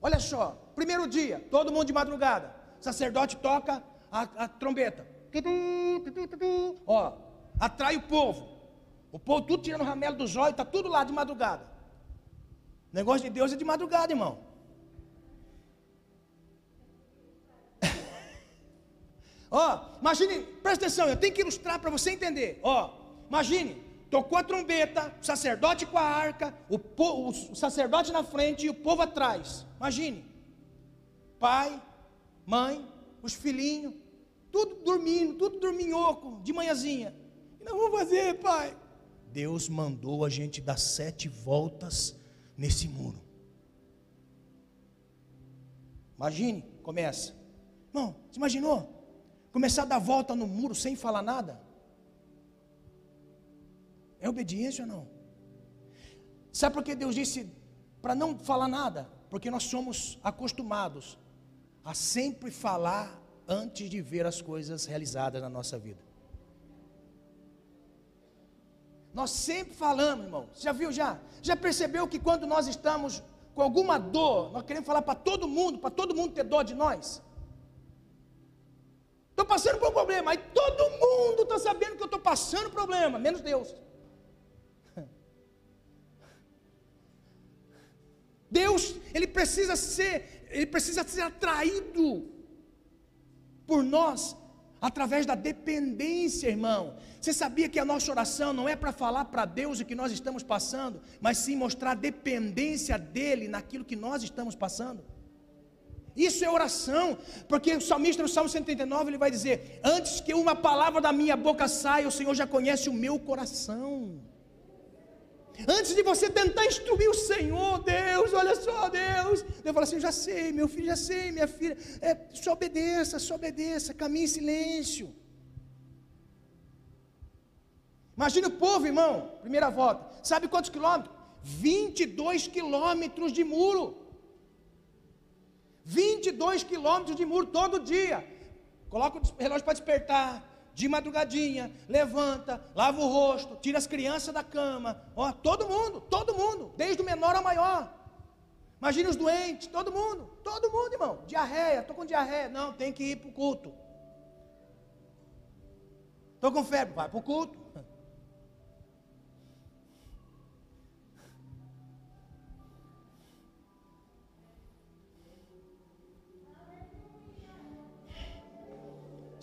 Olha só, primeiro dia, todo mundo de madrugada, sacerdote toca a, a trombeta, ó, atrai o povo, o povo tudo tirando o ramelo dos olhos, está tudo lá de madrugada. Negócio de Deus é de madrugada, irmão. Ó, imagine, presta atenção, eu tenho que ilustrar para você entender. Ó, imagine, tocou a trombeta, o sacerdote com a arca, o, o, o sacerdote na frente e o povo atrás. Imagine, pai, mãe, os filhinhos, tudo dormindo, tudo dorminhoco, de manhãzinha. E nós vamos fazer, pai? Deus mandou a gente dar sete voltas nesse muro. Imagine, começa. Não, você imaginou? Começar a dar volta no muro sem falar nada? É obediência ou não? Sabe por que Deus disse para não falar nada? Porque nós somos acostumados a sempre falar antes de ver as coisas realizadas na nossa vida. Nós sempre falamos, irmão. Já viu já? Já percebeu que quando nós estamos com alguma dor, nós queremos falar para todo mundo, para todo mundo ter dor de nós? Estou passando por um problema, aí todo mundo está sabendo que eu estou passando problema, menos Deus. Deus, ele precisa ser, ele precisa ser atraído por nós através da dependência, irmão. Você sabia que a nossa oração não é para falar para Deus o que nós estamos passando, mas sim mostrar dependência dele naquilo que nós estamos passando? Isso é oração, porque o salmista no Salmo 139 ele vai dizer: Antes que uma palavra da minha boca saia, o Senhor já conhece o meu coração. Antes de você tentar instruir o Senhor, Deus, olha só, Deus. Deus fala assim: já sei, meu filho, já sei, minha filha. É, só obedeça, só obedeça, caminhe em silêncio. Imagina o povo, irmão, primeira volta. Sabe quantos quilômetros? 22 quilômetros de muro. 22 quilômetros de muro todo dia. Coloca o relógio para despertar de madrugadinha, levanta, lava o rosto, tira as crianças da cama, ó, todo mundo, todo mundo, desde o menor ao maior. Imagine os doentes, todo mundo, todo mundo, irmão. Diarreia, estou com diarreia. Não, tem que ir para o culto. Estou com febre, vai para o culto.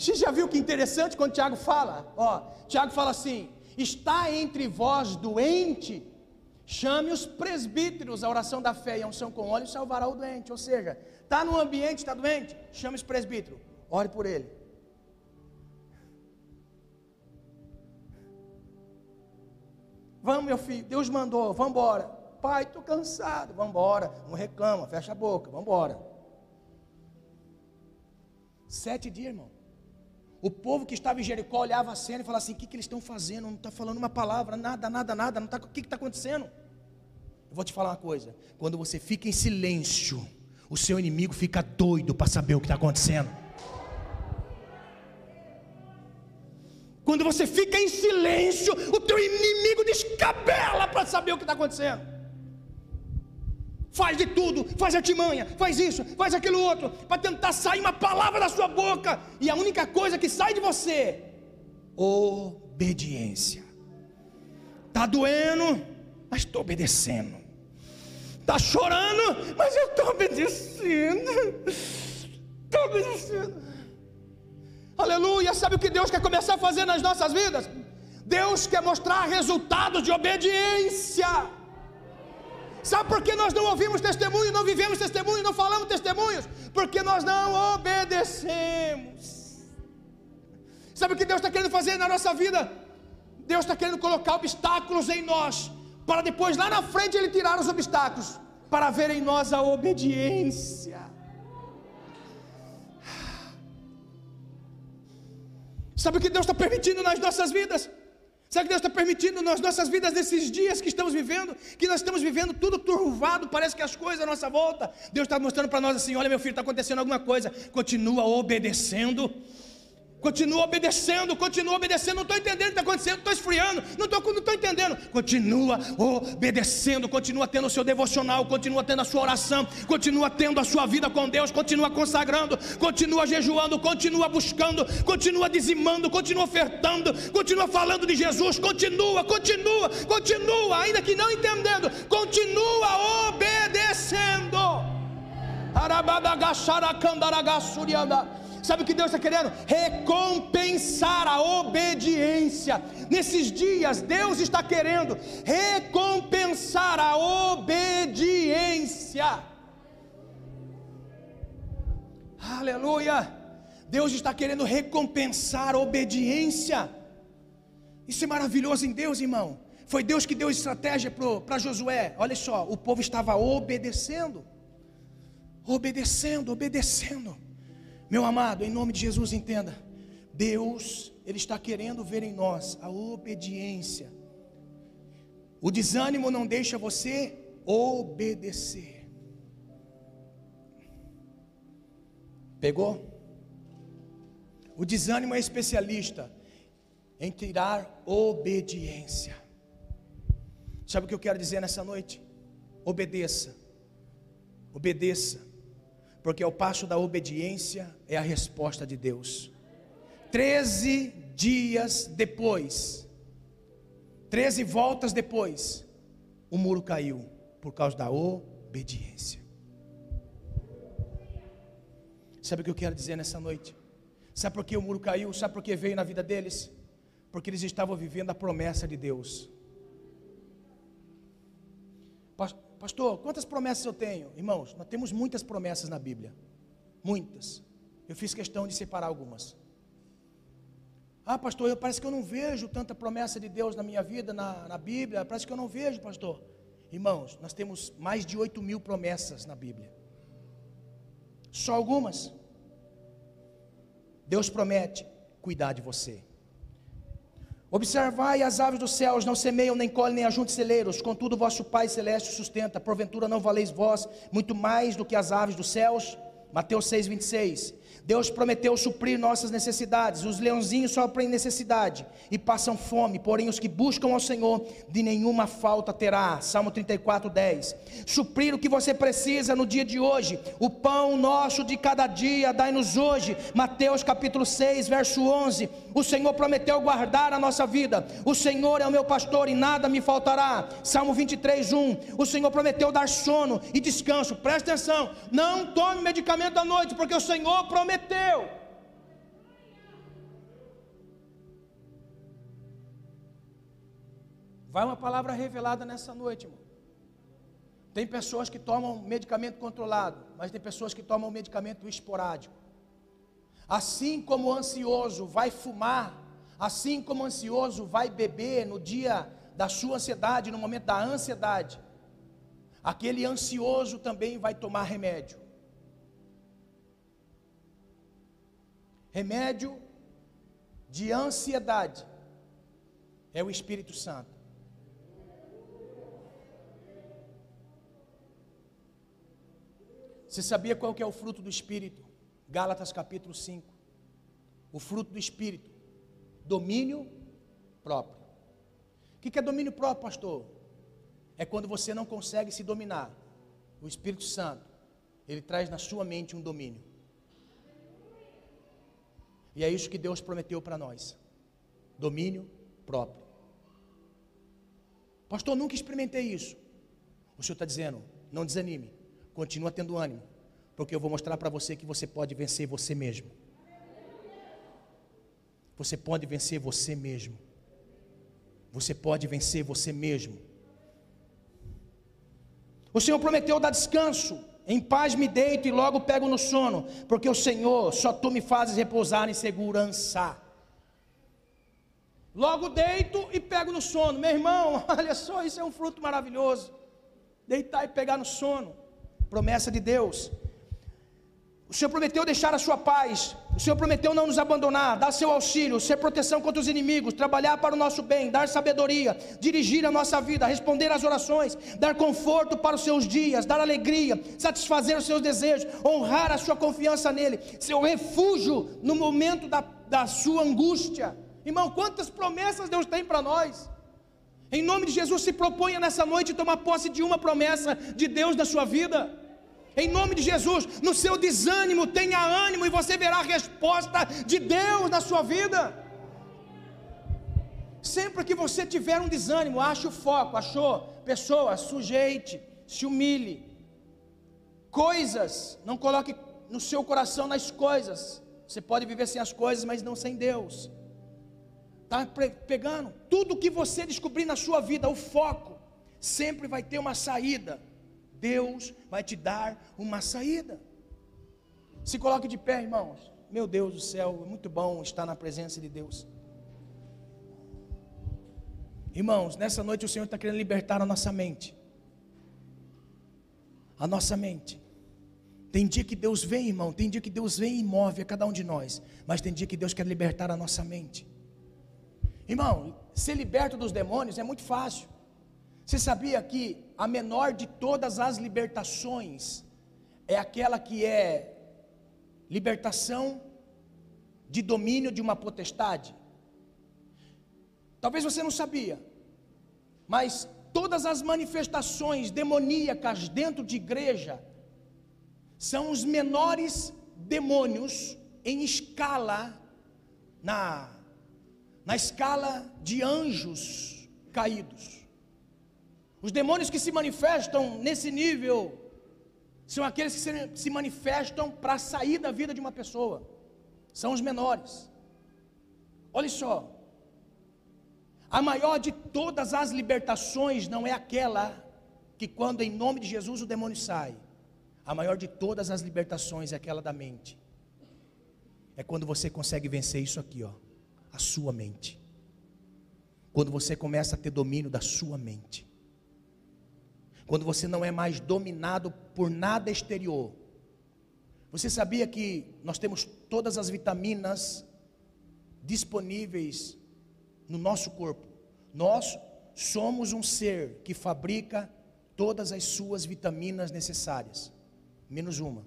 Você já viu que interessante quando Tiago fala? Ó, Tiago fala assim: está entre vós doente, chame os presbíteros, a oração da fé e a unção com óleo salvará o doente. Ou seja, está no ambiente, está doente, chame os presbíteros, ore por ele. Vamos, meu filho, Deus mandou, vamos embora. Pai, estou cansado, vamos embora. Não reclama, fecha a boca, vamos embora. Sete dias, irmão. O povo que estava em Jericó olhava a cena e falava assim: o que, que eles estão fazendo? Não está falando uma palavra, nada, nada, nada. Não tá, o que está acontecendo? Eu vou te falar uma coisa: quando você fica em silêncio, o seu inimigo fica doido para saber o que está acontecendo. Quando você fica em silêncio, o teu inimigo descabela para saber o que está acontecendo faz de tudo, faz artimanha, faz isso, faz aquilo outro, para tentar sair uma palavra da sua boca, e a única coisa que sai de você, obediência. Está doendo, mas estou obedecendo. Está chorando, mas eu estou obedecendo. Estou obedecendo. Aleluia. Sabe o que Deus quer começar a fazer nas nossas vidas? Deus quer mostrar resultados de obediência. Sabe por que nós não ouvimos testemunho, não vivemos testemunho, não falamos testemunhos? Porque nós não obedecemos. Sabe o que Deus está querendo fazer na nossa vida? Deus está querendo colocar obstáculos em nós, para depois lá na frente Ele tirar os obstáculos, para ver em nós a obediência. Sabe o que Deus está permitindo nas nossas vidas? O que Deus está permitindo nas nossas vidas nesses dias que estamos vivendo? Que nós estamos vivendo tudo turvado, parece que as coisas à nossa volta. Deus está mostrando para nós assim: olha, meu filho, está acontecendo alguma coisa. Continua obedecendo Continua obedecendo, continua obedecendo. Não estou entendendo o que está acontecendo, estou esfriando, não estou não tô entendendo. Continua obedecendo, continua tendo o seu devocional, continua tendo a sua oração, continua tendo a sua vida com Deus, continua consagrando, continua jejuando, continua buscando, continua dizimando, continua ofertando, continua falando de Jesus, continua, continua, continua, ainda que não entendendo, continua obedecendo. Arabadagasharacandaragasurianda. Sabe o que Deus está querendo? Recompensar a obediência. Nesses dias, Deus está querendo recompensar a obediência. Aleluia! Deus está querendo recompensar a obediência. Isso é maravilhoso em Deus, irmão. Foi Deus que deu estratégia para Josué. Olha só, o povo estava obedecendo, obedecendo, obedecendo. Meu amado, em nome de Jesus, entenda. Deus, Ele está querendo ver em nós a obediência. O desânimo não deixa você obedecer. Pegou? O desânimo é especialista em tirar obediência. Sabe o que eu quero dizer nessa noite? Obedeça. Obedeça porque ao passo da obediência é a resposta de Deus. Treze dias depois, treze voltas depois, o muro caiu por causa da obediência. Sabe o que eu quero dizer nessa noite? Sabe por que o muro caiu? Sabe por que veio na vida deles? Porque eles estavam vivendo a promessa de Deus. Pastor, quantas promessas eu tenho? Irmãos, nós temos muitas promessas na Bíblia. Muitas. Eu fiz questão de separar algumas. Ah, pastor, eu, parece que eu não vejo tanta promessa de Deus na minha vida, na, na Bíblia. Parece que eu não vejo, pastor. Irmãos, nós temos mais de 8 mil promessas na Bíblia. Só algumas. Deus promete cuidar de você. Observai as aves dos céus, não semeiam, nem colhem, nem ajuntam celeiros, contudo vosso Pai Celeste sustenta, porventura não valeis vós muito mais do que as aves dos céus? Mateus 6, 26. Deus prometeu suprir nossas necessidades. Os leãozinhos sofrem necessidade e passam fome, porém os que buscam ao Senhor de nenhuma falta terá. Salmo 34, 10. Suprir o que você precisa no dia de hoje. O pão nosso de cada dia, dai-nos hoje. Mateus capítulo 6, verso 11. O Senhor prometeu guardar a nossa vida. O Senhor é o meu pastor e nada me faltará. Salmo 23, 1. O Senhor prometeu dar sono e descanso. Presta atenção. Não tome medicamento à noite, porque o Senhor prometeu prometeu. Vai uma palavra revelada nessa noite, irmão. Tem pessoas que tomam medicamento controlado, mas tem pessoas que tomam medicamento esporádico. Assim como o ansioso vai fumar, assim como o ansioso vai beber no dia da sua ansiedade, no momento da ansiedade, aquele ansioso também vai tomar remédio. Remédio de ansiedade é o Espírito Santo. Você sabia qual que é o fruto do Espírito? Gálatas capítulo 5. O fruto do Espírito, domínio próprio. O que é domínio próprio, pastor? É quando você não consegue se dominar. O Espírito Santo, ele traz na sua mente um domínio. E é isso que Deus prometeu para nós: domínio próprio. Pastor, nunca experimentei isso. O Senhor está dizendo: não desanime, continua tendo ânimo, porque eu vou mostrar para você que você pode vencer você mesmo. Você pode vencer você mesmo. Você pode vencer você mesmo. O Senhor prometeu dar descanso em paz me deito e logo pego no sono, porque o Senhor, só tu me fazes repousar em segurança. Logo deito e pego no sono. Meu irmão, olha só, isso é um fruto maravilhoso. Deitar e pegar no sono. Promessa de Deus. O Senhor prometeu deixar a sua paz. O Senhor prometeu não nos abandonar, dar seu auxílio, ser proteção contra os inimigos, trabalhar para o nosso bem, dar sabedoria, dirigir a nossa vida, responder às orações, dar conforto para os seus dias, dar alegria, satisfazer os seus desejos, honrar a sua confiança nele, seu refúgio no momento da, da sua angústia. Irmão, quantas promessas Deus tem para nós? Em nome de Jesus, se proponha nessa noite tomar posse de uma promessa de Deus na sua vida. Em nome de Jesus, no seu desânimo, tenha ânimo e você verá a resposta de Deus na sua vida. Sempre que você tiver um desânimo, ache o foco, achou? Pessoa, sujeite, se humilhe. Coisas, não coloque no seu coração nas coisas. Você pode viver sem as coisas, mas não sem Deus. Está pegando? Tudo que você descobrir na sua vida, o foco, sempre vai ter uma saída Deus vai te dar uma saída. Se coloque de pé, irmãos. Meu Deus do céu, é muito bom estar na presença de Deus. Irmãos, nessa noite o Senhor está querendo libertar a nossa mente. A nossa mente. Tem dia que Deus vem, irmão. Tem dia que Deus vem e move a cada um de nós. Mas tem dia que Deus quer libertar a nossa mente. Irmão, ser liberto dos demônios é muito fácil. Você sabia que a menor de todas as libertações é aquela que é libertação de domínio de uma potestade? Talvez você não sabia, mas todas as manifestações demoníacas dentro de igreja são os menores demônios em escala na na escala de anjos caídos. Os demônios que se manifestam nesse nível são aqueles que se manifestam para sair da vida de uma pessoa. São os menores. Olha só. A maior de todas as libertações não é aquela que quando em nome de Jesus o demônio sai. A maior de todas as libertações é aquela da mente. É quando você consegue vencer isso aqui, ó, a sua mente. Quando você começa a ter domínio da sua mente quando você não é mais dominado por nada exterior. Você sabia que nós temos todas as vitaminas disponíveis no nosso corpo? Nós somos um ser que fabrica todas as suas vitaminas necessárias, menos uma.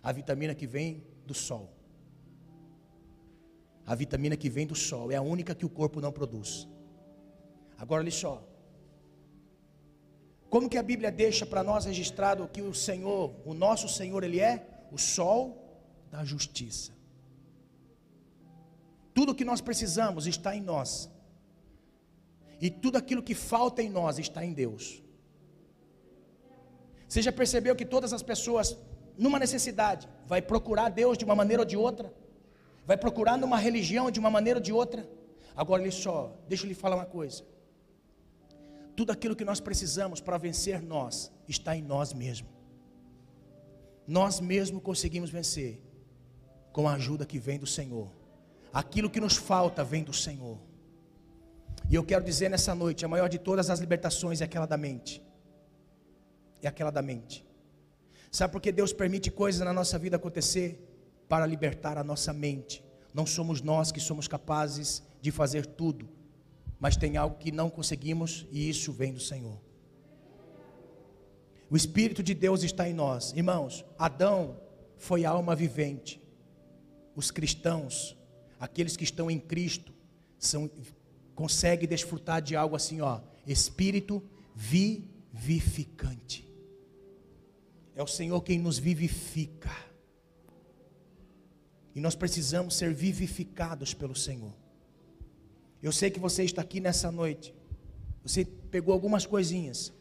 A vitamina que vem do sol. A vitamina que vem do sol é a única que o corpo não produz. Agora olha só. Como que a Bíblia deixa para nós registrado que o Senhor, o nosso Senhor, Ele é o sol da justiça. Tudo que nós precisamos está em nós. E tudo aquilo que falta em nós está em Deus. Você já percebeu que todas as pessoas, numa necessidade, vai procurar Deus de uma maneira ou de outra? Vai procurar numa religião de uma maneira ou de outra? Agora, olha só, deixa eu lhe falar uma coisa. Tudo aquilo que nós precisamos para vencer nós, está em nós mesmos. Nós mesmos conseguimos vencer, com a ajuda que vem do Senhor. Aquilo que nos falta vem do Senhor. E eu quero dizer nessa noite: a maior de todas as libertações é aquela da mente. É aquela da mente. Sabe por que Deus permite coisas na nossa vida acontecer? Para libertar a nossa mente. Não somos nós que somos capazes de fazer tudo, mas tem algo que não conseguimos e isso vem do Senhor. O Espírito de Deus está em nós. Irmãos, Adão foi alma vivente. Os cristãos, aqueles que estão em Cristo, são conseguem desfrutar de algo assim, ó, espírito vivificante. É o Senhor quem nos vivifica. E nós precisamos ser vivificados pelo Senhor. Eu sei que você está aqui nessa noite. Você pegou algumas coisinhas.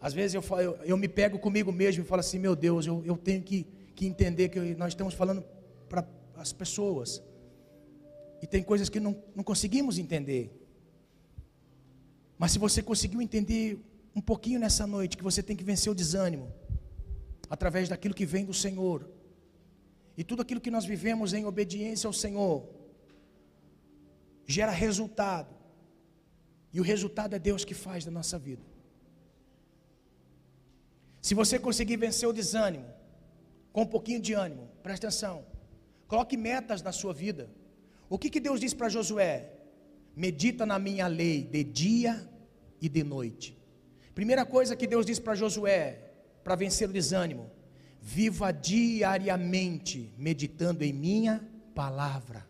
Às vezes eu, eu, eu me pego comigo mesmo e falo assim: meu Deus, eu, eu tenho que, que entender que nós estamos falando para as pessoas. E tem coisas que não, não conseguimos entender. Mas se você conseguiu entender um pouquinho nessa noite, que você tem que vencer o desânimo, através daquilo que vem do Senhor, e tudo aquilo que nós vivemos em obediência ao Senhor, gera resultado, e o resultado é Deus que faz da nossa vida. Se você conseguir vencer o desânimo, com um pouquinho de ânimo, presta atenção, coloque metas na sua vida. O que, que Deus diz para Josué? Medita na minha lei de dia e de noite. Primeira coisa que Deus diz para Josué, para vencer o desânimo: viva diariamente meditando em minha palavra.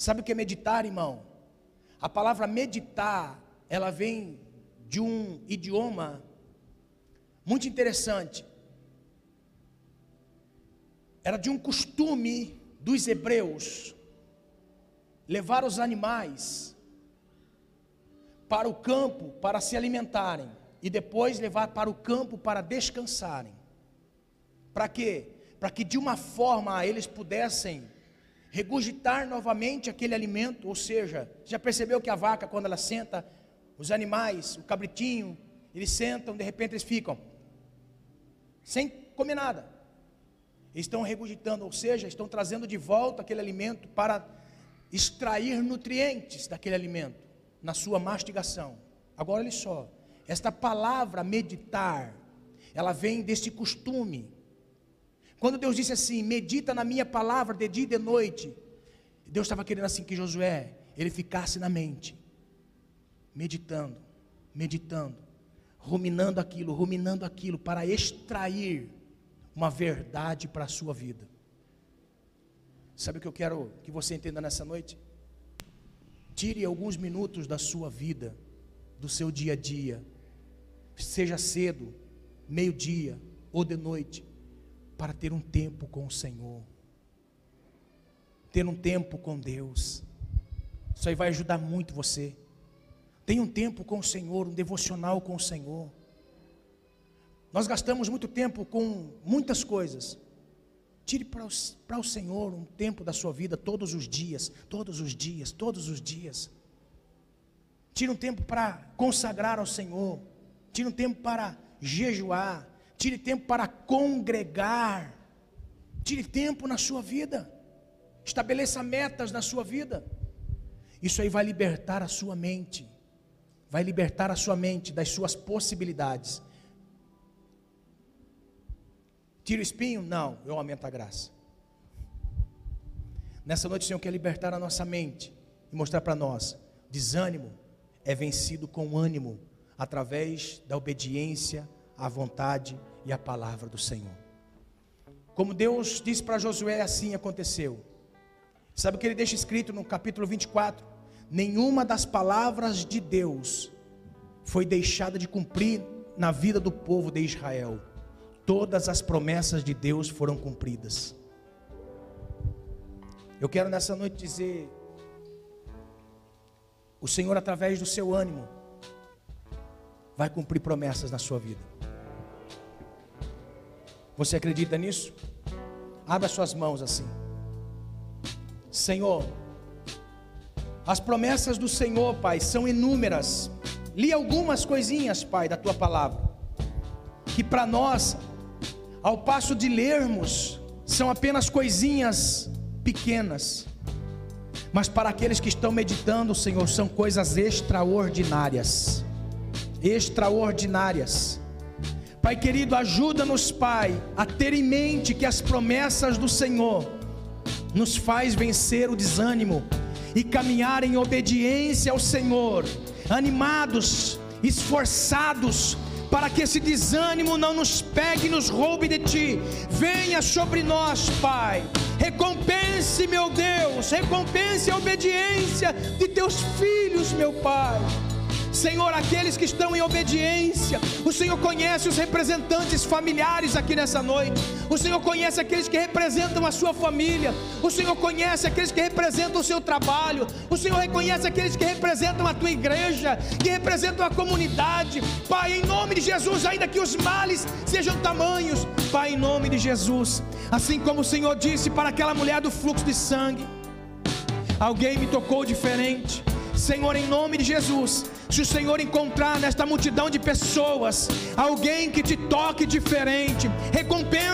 Sabe o que é meditar, irmão? A palavra meditar, ela vem de um idioma muito interessante. Era de um costume dos hebreus levar os animais para o campo para se alimentarem e depois levar para o campo para descansarem. Para quê? Para que de uma forma eles pudessem regurgitar novamente aquele alimento, ou seja, já percebeu que a vaca quando ela senta, os animais, o cabritinho, eles sentam, de repente eles ficam sem comer nada estão regurgitando, ou seja, estão trazendo de volta aquele alimento para extrair nutrientes daquele alimento na sua mastigação. Agora olha só, esta palavra meditar, ela vem deste costume. Quando Deus disse assim: "Medita na minha palavra de dia e de noite", Deus estava querendo assim que Josué ele ficasse na mente, meditando, meditando, ruminando aquilo, ruminando aquilo para extrair uma verdade para a sua vida. Sabe o que eu quero que você entenda nessa noite? Tire alguns minutos da sua vida, do seu dia a dia, seja cedo, meio-dia ou de noite, para ter um tempo com o Senhor, ter um tempo com Deus. Isso aí vai ajudar muito você. Tenha um tempo com o Senhor, um devocional com o Senhor. Nós gastamos muito tempo com muitas coisas. Tire para o, para o Senhor um tempo da sua vida, todos os dias, todos os dias, todos os dias. Tire um tempo para consagrar ao Senhor. Tire um tempo para jejuar. Tire tempo para congregar. Tire tempo na sua vida. Estabeleça metas na sua vida. Isso aí vai libertar a sua mente. Vai libertar a sua mente das suas possibilidades Tira o espinho? Não, eu aumento a graça. Nessa noite o Senhor quer libertar a nossa mente e mostrar para nós: desânimo é vencido com ânimo, através da obediência à vontade e a palavra do Senhor. Como Deus disse para Josué, assim aconteceu. Sabe o que ele deixa escrito no capítulo 24? Nenhuma das palavras de Deus foi deixada de cumprir na vida do povo de Israel. Todas as promessas de Deus foram cumpridas. Eu quero nessa noite dizer: o Senhor, através do seu ânimo, vai cumprir promessas na sua vida. Você acredita nisso? Abra suas mãos assim. Senhor, as promessas do Senhor, Pai, são inúmeras. Li algumas coisinhas, Pai, da tua palavra, que para nós, ao passo de lermos, são apenas coisinhas pequenas, mas para aqueles que estão meditando, Senhor, são coisas extraordinárias. Extraordinárias. Pai querido, ajuda-nos, Pai, a ter em mente que as promessas do Senhor nos faz vencer o desânimo e caminhar em obediência ao Senhor, animados, esforçados, para que esse desânimo não nos pegue e nos roube de ti. Venha sobre nós, Pai. Recompense, meu Deus, recompense a obediência de teus filhos, meu Pai. Senhor, aqueles que estão em obediência, o Senhor conhece os representantes familiares aqui nessa noite, o Senhor conhece aqueles que representam a sua família, o Senhor conhece aqueles que representam o seu trabalho, o Senhor reconhece aqueles que representam a tua igreja, que representam a comunidade, Pai, em nome de Jesus, ainda que os males sejam tamanhos, Pai, em nome de Jesus, assim como o Senhor disse para aquela mulher do fluxo de sangue, alguém me tocou diferente, Senhor, em nome de Jesus, se o Senhor encontrar nesta multidão de pessoas alguém que te toque diferente,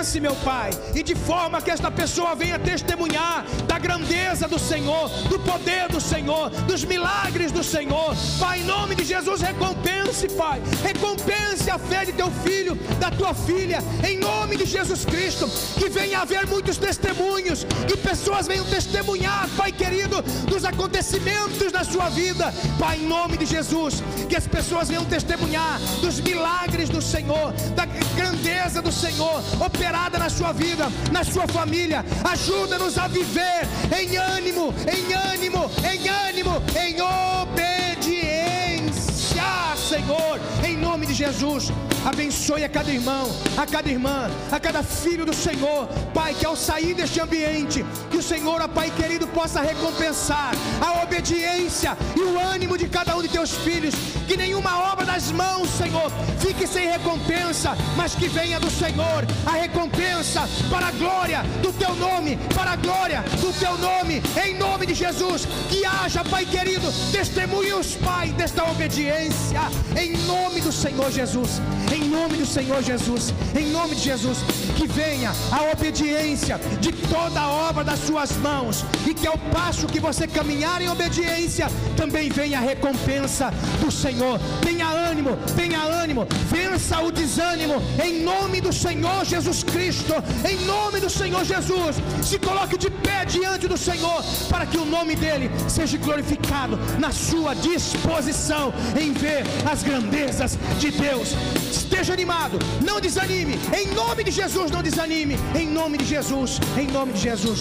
recompense, meu Pai, e de forma que esta pessoa venha testemunhar da grandeza do Senhor, do poder do Senhor, dos milagres do Senhor. Pai, em nome de Jesus, recompense, Pai, recompense a fé de teu filho, da tua filha, em nome de Jesus Cristo, que venha haver muitos testemunhos, que pessoas venham testemunhar, Pai querido, dos acontecimentos da sua vida, Pai, em nome de Jesus. Que as pessoas venham testemunhar dos milagres do Senhor, da grandeza do Senhor na sua vida, na sua família. Ajuda-nos a viver em ânimo, em ânimo, em ânimo, em obediência, Senhor, em nome de Jesus. Abençoe a cada irmão, a cada irmã, a cada filho do Senhor. Pai, que ao sair deste ambiente, que o Senhor, ó Pai querido, possa recompensar a obediência e o ânimo de cada um de teus filhos. Que nenhuma obra das mãos, Senhor, fique sem recompensa, mas que venha do Senhor a recompensa para a glória do teu nome, para a glória do teu nome, em nome de Jesus. Que haja, Pai querido, testemunhos, Pai, desta obediência, em nome do Senhor Jesus em nome do Senhor Jesus, em nome de Jesus, que venha a obediência de toda a obra das suas mãos, e que ao passo que você caminhar em obediência, também venha a recompensa do Senhor. Tenha ânimo, tenha ânimo, vença o desânimo, em nome do Senhor Jesus Cristo, em nome do Senhor Jesus. Se coloque de pé diante do Senhor, para que o nome dEle seja glorificado na sua disposição em ver as grandezas de Deus. Esteja animado, não desanime. Em nome de Jesus, não desanime. Em nome de Jesus, em nome de Jesus.